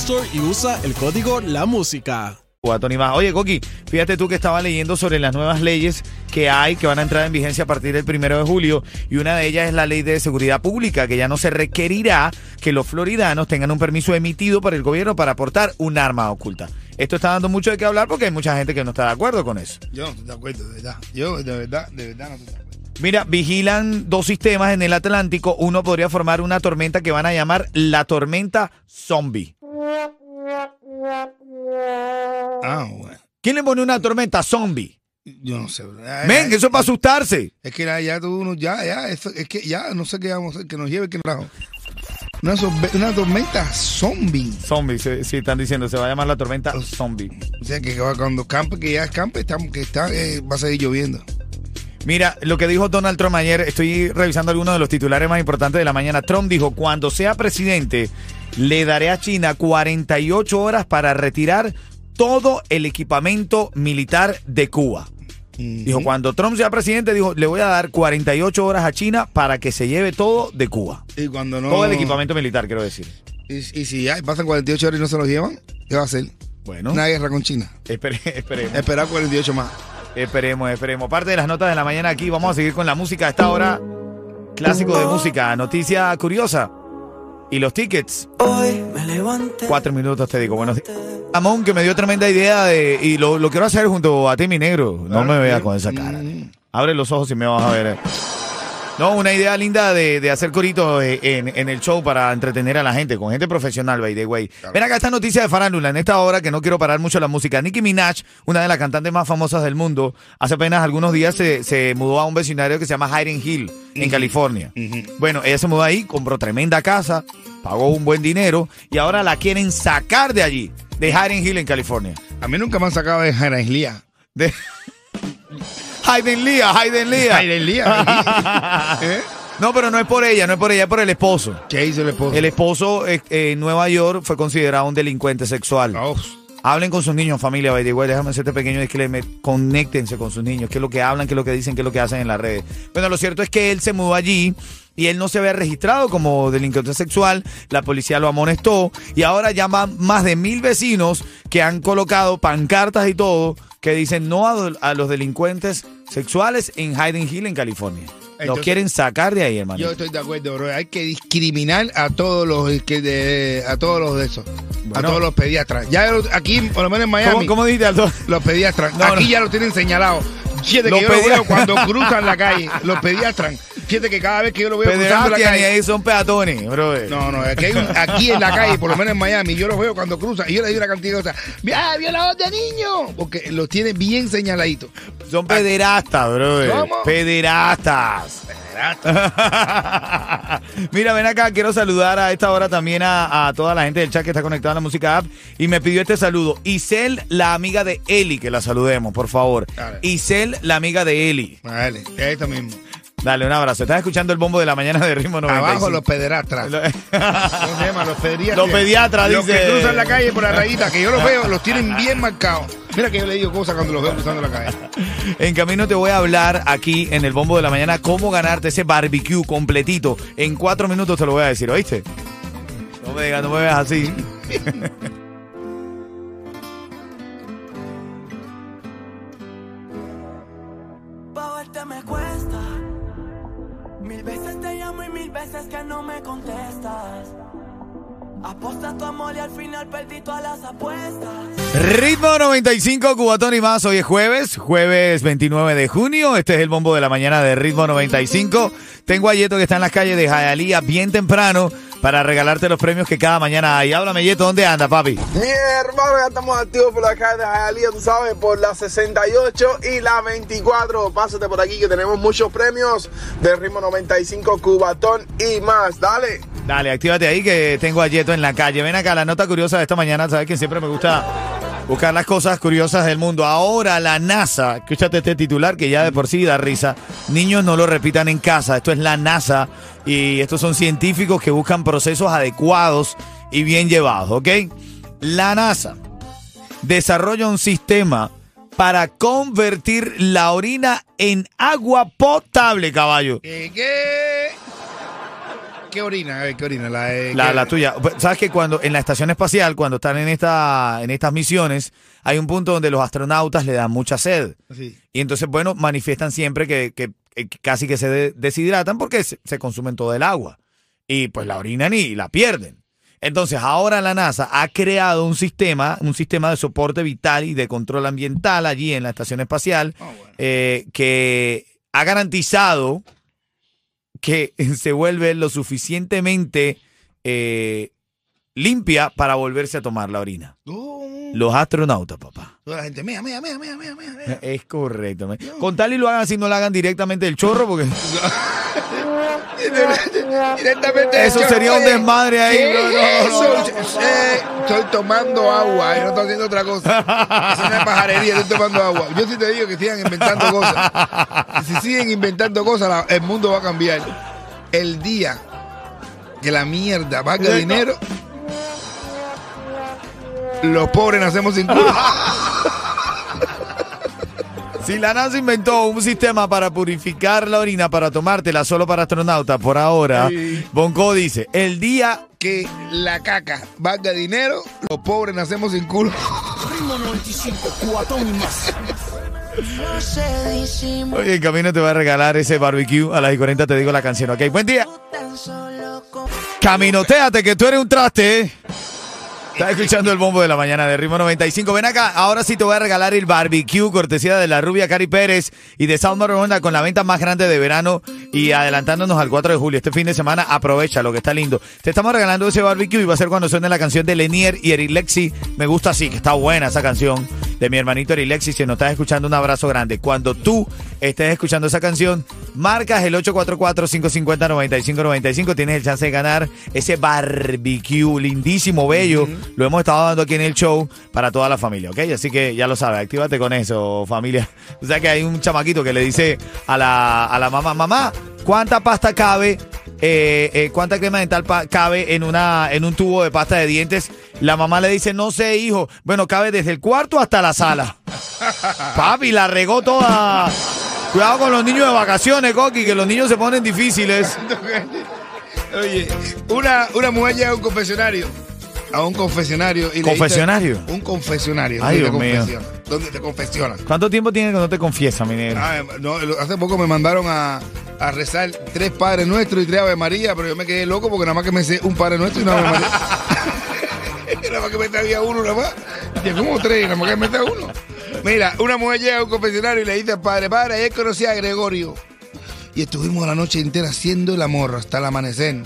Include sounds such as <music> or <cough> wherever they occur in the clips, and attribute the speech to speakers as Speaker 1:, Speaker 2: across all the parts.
Speaker 1: Store y usa el código La Música.
Speaker 2: Oye, Coqui, fíjate tú que estaba leyendo sobre las nuevas leyes que hay que van a entrar en vigencia a partir del primero de julio y una de ellas es la ley de seguridad pública que ya no se requerirá que los floridanos tengan un permiso emitido por el gobierno para portar un arma oculta. Esto está dando mucho de qué hablar porque hay mucha gente que no está de acuerdo con eso.
Speaker 3: Yo no estoy de acuerdo, de verdad. Yo de verdad, de verdad no estoy de acuerdo.
Speaker 2: Mira, vigilan dos sistemas en el Atlántico. Uno podría formar una tormenta que van a llamar la tormenta zombie.
Speaker 3: Ah, bueno.
Speaker 2: ¿Quién le pone una tormenta zombie?
Speaker 3: Yo no sé.
Speaker 2: Ven, eso es para asustarse.
Speaker 3: Es que ya, tú, uno, ya, ya, eso, es que ya, no sé qué vamos a hacer, que nos lleve, que nos trajo. Una, una tormenta zombie.
Speaker 2: Zombie, sí, sí, están diciendo, se va a llamar la tormenta zombie.
Speaker 3: O sea, que cuando campe, que ya es campe, estamos, que está, eh, va a seguir lloviendo.
Speaker 2: Mira, lo que dijo Donald Trump ayer, estoy revisando algunos de los titulares más importantes de la mañana. Trump dijo, cuando sea presidente, le daré a China 48 horas para retirar todo el equipamiento militar de Cuba. Dijo, cuando Trump sea presidente, dijo, le voy a dar 48 horas a China para que se lleve todo de Cuba.
Speaker 3: Y cuando no.
Speaker 2: Todo el equipamiento militar, quiero decir.
Speaker 3: Y, y si ya pasan 48 horas y no se los llevan, ¿qué va a hacer?
Speaker 2: Bueno,
Speaker 3: Una guerra con China.
Speaker 2: espere- <laughs> esperemos.
Speaker 3: Esperar 48 más.
Speaker 2: Esperemos, esperemos. Parte de las notas de la mañana aquí, vamos a seguir con la música a esta hora. Clásico de música, noticia curiosa. Y los tickets.
Speaker 4: Hoy me levanté.
Speaker 2: Cuatro minutos te digo. Buenos días. Amón, que me dio tremenda idea de. Y lo, lo quiero hacer junto a ti, mi negro. No me veas con esa cara. Abre los ojos y me vas a ver. No, una idea linda de, de hacer coritos eh, en, en el show para entretener a la gente, con gente profesional, by the way. Ven acá esta noticia de farándula, en esta hora que no quiero parar mucho la música. Nicki Minaj, una de las cantantes más famosas del mundo, hace apenas algunos días se, se mudó a un vecindario que se llama Hiding Hill, en California. Bueno, ella se mudó ahí, compró tremenda casa, pagó un buen dinero y ahora la quieren sacar de allí, de Hiding Hill en California.
Speaker 3: A mí nunca me han sacado de Jairanlía.
Speaker 2: De... Hayden Lea, Hayden Lea.
Speaker 3: Jairanlía. <laughs> ¿Eh?
Speaker 2: No, pero no es por ella, no es por ella, es por el esposo.
Speaker 3: ¿Qué hizo el esposo?
Speaker 2: El esposo eh, eh, en Nueva York fue considerado un delincuente sexual.
Speaker 3: Oh,
Speaker 2: Hablen con sus niños, familia, by the way, déjame hacerte pequeño disclaimer. Conéctense con sus niños, qué es lo que hablan, qué es lo que dicen, qué es lo que hacen en las redes. Bueno, lo cierto es que él se mudó allí y él no se había registrado como delincuente sexual. La policía lo amonestó y ahora ya van más de mil vecinos que han colocado pancartas y todo que dicen no a, a los delincuentes sexuales en Hiding Hill, en California. Los quieren sacar de ahí, hermano.
Speaker 3: Yo estoy de acuerdo, bro. Hay que discriminar a todos los que de, a todos los de esos, a todos los pediatras. Ya aquí, por lo menos en Miami,
Speaker 2: ¿Cómo, cómo dijiste, Aldo?
Speaker 3: los pediatras,
Speaker 2: No,
Speaker 3: aquí
Speaker 2: no.
Speaker 3: ya lo tienen señalado.
Speaker 2: Los
Speaker 3: que yo lo veo cuando cruzan la calle, los pediatras. Fíjate que cada vez que yo lo veo cruzando la calle.
Speaker 2: ahí son peatones, bro.
Speaker 3: No, no, aquí, hay un- aquí en la calle, por lo menos en Miami, yo los veo cuando cruzan y yo les digo una cantidad de cosas. ¡Ah, violador de niños! Porque los tiene bien señaladitos.
Speaker 2: Son pederastas, bro.
Speaker 3: ¿Cómo?
Speaker 2: Pederastas. <laughs> Mira, ven acá, quiero saludar a esta hora también a, a toda la gente del chat que está conectada a la música app y me pidió este saludo. Isel, la amiga de Eli, que la saludemos, por favor. Isel, la amiga de Eli.
Speaker 3: Vale, es esto mismo.
Speaker 2: Dale, un abrazo. Estás escuchando el bombo de la mañana de ritmo 95.
Speaker 3: Abajo los pederastras.
Speaker 2: Lo-
Speaker 3: ¿Cómo se llama? Los pediatras.
Speaker 2: Los pediatras,
Speaker 3: Los
Speaker 2: dice.
Speaker 3: que cruzan la calle por la rayita, que yo los veo, los tienen <laughs> bien marcados. Mira que yo le digo cosas cuando los veo cruzando la calle.
Speaker 2: En camino te voy a hablar aquí en el bombo de la mañana cómo ganarte ese barbecue completito. En cuatro minutos te lo voy a decir, ¿oíste? No me digas, no me veas así. <laughs> Ritmo 95, Cubatón y más. Hoy es jueves, jueves 29 de junio. Este es el bombo de la mañana de Ritmo 95. Tengo a Yeto que está en las calles de Jayalía bien temprano para regalarte los premios que cada mañana hay. Háblame, Yeto, ¿dónde anda, papi?
Speaker 5: Mi hermano, ya estamos activos por la calle de Hialeah, tú sabes, por la 68 y la 24. Pásate por aquí que tenemos muchos premios de ritmo 95, Cubatón y más. Dale.
Speaker 2: Dale, actívate ahí que tengo a Yeto en la calle. Ven acá, la nota curiosa de esta mañana. Sabes que siempre me gusta buscar las cosas curiosas del mundo. Ahora la NASA, escúchate este titular que ya de por sí da risa. Niños no lo repitan en casa. Esto es la NASA y estos son científicos que buscan procesos adecuados y bien llevados, ¿ok? La NASA desarrolla un sistema para convertir la orina en agua potable, caballo.
Speaker 3: ¿Qué? ¿Qué, ¿Qué orina? ¿qué orina? La, eh,
Speaker 2: La,
Speaker 3: ¿qué-
Speaker 2: la tuya. Sabes que cuando en la estación espacial, cuando están en esta, en estas misiones, hay un punto donde los astronautas le dan mucha sed.
Speaker 3: Sí.
Speaker 2: Y entonces, bueno, manifiestan siempre que, que- que casi que se de- deshidratan porque se, se consumen todo el agua. Y pues la orinan y la pierden. Entonces, ahora la NASA ha creado un sistema, un sistema de soporte vital y de control ambiental allí en la estación espacial,
Speaker 3: Ah, bueno.
Speaker 2: eh, que ha garantizado que <laughs> se vuelve lo suficientemente eh, limpia para volverse a tomar la orina.
Speaker 3: Oh,
Speaker 2: Los astronautas, papá.
Speaker 3: toda la gente, mira, mira, mira, mira, mira, mira.
Speaker 2: Es correcto. Con tal y lo hagan así, no lo hagan directamente del chorro, porque <laughs>
Speaker 3: Directamente
Speaker 2: eso sería un desmadre ahí.
Speaker 3: ¿qué
Speaker 2: No, no,
Speaker 3: es
Speaker 2: no,
Speaker 3: eso? Eh, estoy tomando agua, yo no estoy haciendo otra cosa. Es una pajarería, estoy tomando agua. Yo sí te digo que sigan inventando cosas. Si siguen inventando cosas, la- el mundo va a cambiar. El día que la mierda valga dinero, los pobres nacemos sin culo. <laughs>
Speaker 2: Si la NASA inventó un sistema para purificar la orina para tomártela solo para astronautas por ahora,
Speaker 3: Sí.
Speaker 2: Bonco dice, el día
Speaker 3: Que la caca valga dinero, los pobres nacemos sin culo.
Speaker 2: Oye, en camino te voy a regalar ese barbecue. A las y 40 te digo la canción, ¿ok? Buen día. Caminoteate, que tú eres un traste, ¿eh? Estás escuchando el bombo de la mañana de Ritmo 95. Ven acá, ahora sí te voy a regalar el barbecue, cortesía de la rubia Cari Pérez y de Sound Honda con la venta más grande de verano y adelantándonos al 4 de julio. Este fin de semana aprovecha lo que está lindo. Te estamos regalando ese barbecue y va a ser cuando suene la canción de Lenier y Eric Lexi. Me gusta así, que está buena esa canción de mi hermanito Eric Lexi. Si nos estás escuchando, un abrazo grande. Cuando tú estés escuchando esa canción, marcas el 844-550-9595. Tienes el chance de ganar ese barbecue lindísimo, bello. Lo hemos estado dando aquí en el show para toda la familia, ¿ok? Así que ya lo sabes, actívate con eso, familia. <laughs> O sea que hay un chamaquito que le dice a la, a la mamá, mamá, ¿cuánta pasta cabe? eh, eh, ¿Cuánta crema dental cabe en, una, en un tubo de pasta de dientes? La mamá le dice, no sé, hijo. Bueno, cabe desde el cuarto hasta la sala. <laughs> Papi, la regó toda. Cuidado con los niños de vacaciones, Coqui, que los niños se ponen difíciles. <laughs>
Speaker 3: Oye, una, una mujer llega a un confesionario. A un confesionario. Y
Speaker 2: ¿Confesionario?
Speaker 3: un confesionario.
Speaker 2: Ay, Dios mío.
Speaker 3: Donde te confesionan.
Speaker 2: ¿Cuánto tiempo tiene que no te confiesa, mi negro?
Speaker 3: Ah, no, hace poco me mandaron a, a rezar tres Padres Nuestros y tres Ave María, pero yo me quedé loco porque nada más que me sé un Padre Nuestro y una Ave María. <laughs> nada más que me sabía uno, nada más. Y como tres, nada más que me sabía uno. Mira, una mujer llega a un confesionario y le dice al padre, padre, ayer conocí a Gregorio. Y estuvimos la noche entera haciendo el amor hasta el amanecer.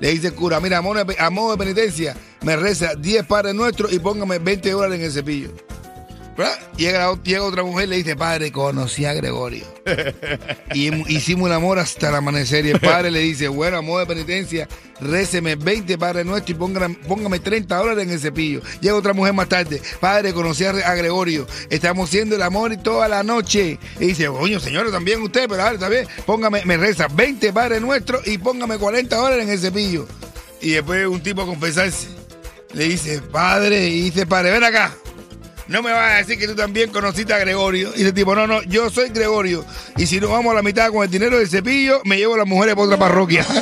Speaker 3: Le dice el cura, mira, a modo de- a modo de penitencia, me reza 10 padres nuestros y póngame 20 dólares en el cepillo. ¿verdad? Llega, llega otra mujer y le dice, padre, conocí a Gregorio. <laughs> y hicimos un amor hasta el amanecer. Y el padre le dice, bueno, amor de penitencia, réceme 20 padres nuestros y póngame, póngame 30 dólares en el cepillo. Llega otra mujer más tarde, padre, conocí a, a Gregorio. Estamos haciendo el amor y toda la noche. Y dice, coño, señora, también usted, pero ahora también, póngame, me reza 20 padres nuestros y póngame 40 dólares en el cepillo. Y después un tipo a confesarse. Le dice, padre, y dice, padre, ven acá. No me vas a decir que tú también conociste a Gregorio. Y ese tipo, no, no, yo soy Gregorio. Y si nos vamos a la mitad con el dinero del cepillo, me llevo a las mujeres para otra parroquia. <laughs>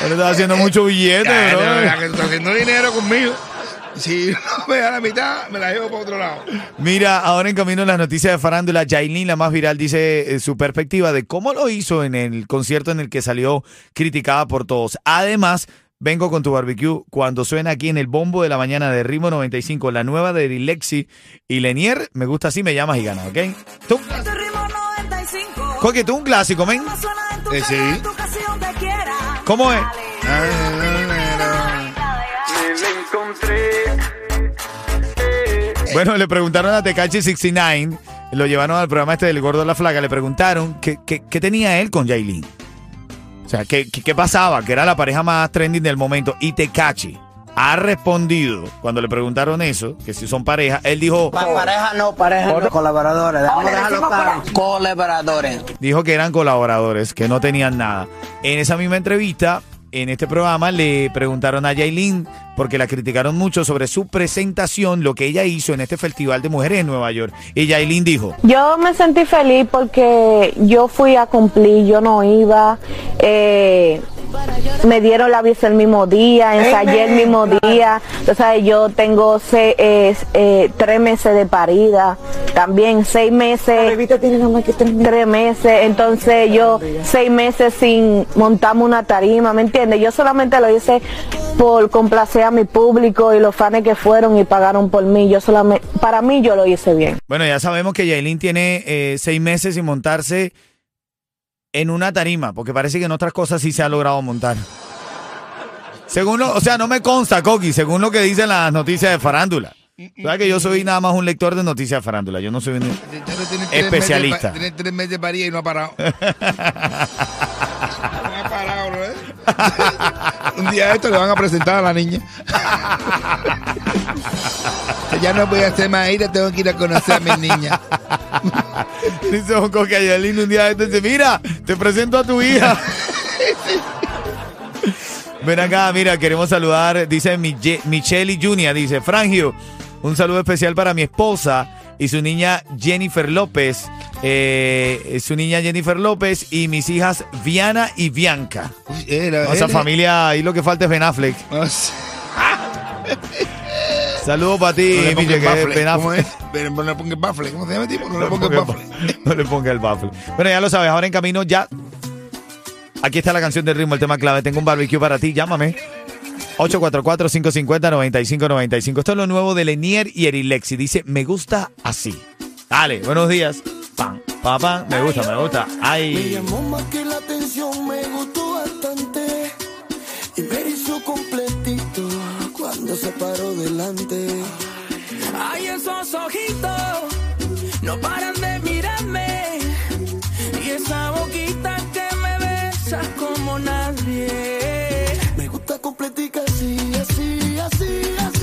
Speaker 2: Pero estás haciendo mucho billete,
Speaker 3: Ya,
Speaker 2: bro.
Speaker 3: no, ya que tú estás haciendo dinero conmigo. Si no <laughs> me da la mitad, me la llevo para otro lado.
Speaker 2: Mira, ahora en camino las noticias de farándula, Jailin, la más viral, dice eh, su perspectiva de cómo lo hizo en el concierto en el que salió criticada por todos. Además, vengo con tu barbecue cuando suena aquí en el bombo de la mañana de Ritmo 95, la nueva de Lexi y Lenier. Me gusta así, me llamas y ganas, ¿ok? Tú,
Speaker 4: Este ritmo 95.
Speaker 2: Coque, tú un clásico, men.
Speaker 3: Eh, sí.
Speaker 4: en tu ocasión te quiera.
Speaker 2: ¿Cómo es? Bueno, le preguntaron a Tecachi 69, lo llevaron al programa este del Gordo de la Flaca, le preguntaron qué, qué- qué tenía él con Yailin. O sea, ¿qué, qué, qué pasaba? Que era la pareja más trending del momento. Y Tecachi ha respondido, cuando le preguntaron eso, que si son pareja, él dijo,
Speaker 6: Pa- pareja no, pareja no. Colaboradores. Colaboradores.
Speaker 2: dijo que eran colaboradores, que no tenían nada. En esa misma entrevista, en este programa, le preguntaron a Yailin, porque la criticaron mucho sobre su presentación, lo que ella hizo en este Festival de Mujeres en Nueva York. Y Yailin dijo,
Speaker 7: Yo me sentí feliz porque yo fui a cumplir, yo no iba, eh, me dieron la visa el mismo día, ensayé el mismo día, o sea, yo tengo eh, eh, tres meses de parida, también seis meses, tres meses, entonces yo seis meses sin montarme una tarima, ¿me entiendes? Yo solamente lo hice por complacer a mi público y los fans que fueron y pagaron por mí, yo solamente, para mí yo lo hice bien.
Speaker 2: Bueno, ya sabemos que Yailin tiene eh, seis meses sin montarse en una tarima, porque parece que en otras cosas sí se ha logrado montar. Según lo, o sea, no me consta, Coqui, según lo que dicen las noticias de farándula. ¿Sabes que yo soy nada más un lector de noticias de farándula? Yo no soy un...
Speaker 3: No
Speaker 2: Especialista.
Speaker 3: Tiene tres meses de parida y no ha parado. <laughs> no ha parado, bro. <laughs> Un día esto le van a presentar a la niña. ya no voy a hacer más ira, tengo que ir a conocer a mi niña.
Speaker 2: Dice Don Coqui a Yailin un día esto, dice, mira, te presento a tu hija. Ven acá, mira, queremos saludar, dice Miche- Michelle Junior, dice, Frangio, un saludo especial para mi esposa y su niña Jennifer López, eh, su niña Jennifer López y mis hijas Viana y Bianca.
Speaker 3: Era-
Speaker 2: Esa
Speaker 3: era-
Speaker 2: familia, ahí lo que falta es Ben Affleck.
Speaker 3: No sé.
Speaker 2: Saludos para ti,
Speaker 3: No le
Speaker 2: Miche,
Speaker 3: pongas
Speaker 2: que es. Ben
Speaker 3: No le pongas baffle. ¿Cómo se llama el tipo? No
Speaker 2: No
Speaker 3: le pongas
Speaker 2: ponga el
Speaker 3: baffle.
Speaker 2: ba- no le ponga el baffle. Bueno, ya lo sabes, ahora en camino ya. Aquí está la canción del ritmo, el tema clave. Tengo un barbecue para ti, llámame. 844-550-9595. Esto es lo nuevo de Lenier y Erilexi. Dice, me gusta así. Dale, buenos días. Pam, pam. Me gusta, me gusta.
Speaker 8: Me
Speaker 2: Ay.
Speaker 8: llamó más que la atención, me gustó bastante y me hizo completito cuando se paró delante.
Speaker 4: Ay, esos ojitos no paran de mirarme. Y esa boquita que me besa como nadie.
Speaker 8: Me gusta completito fantasias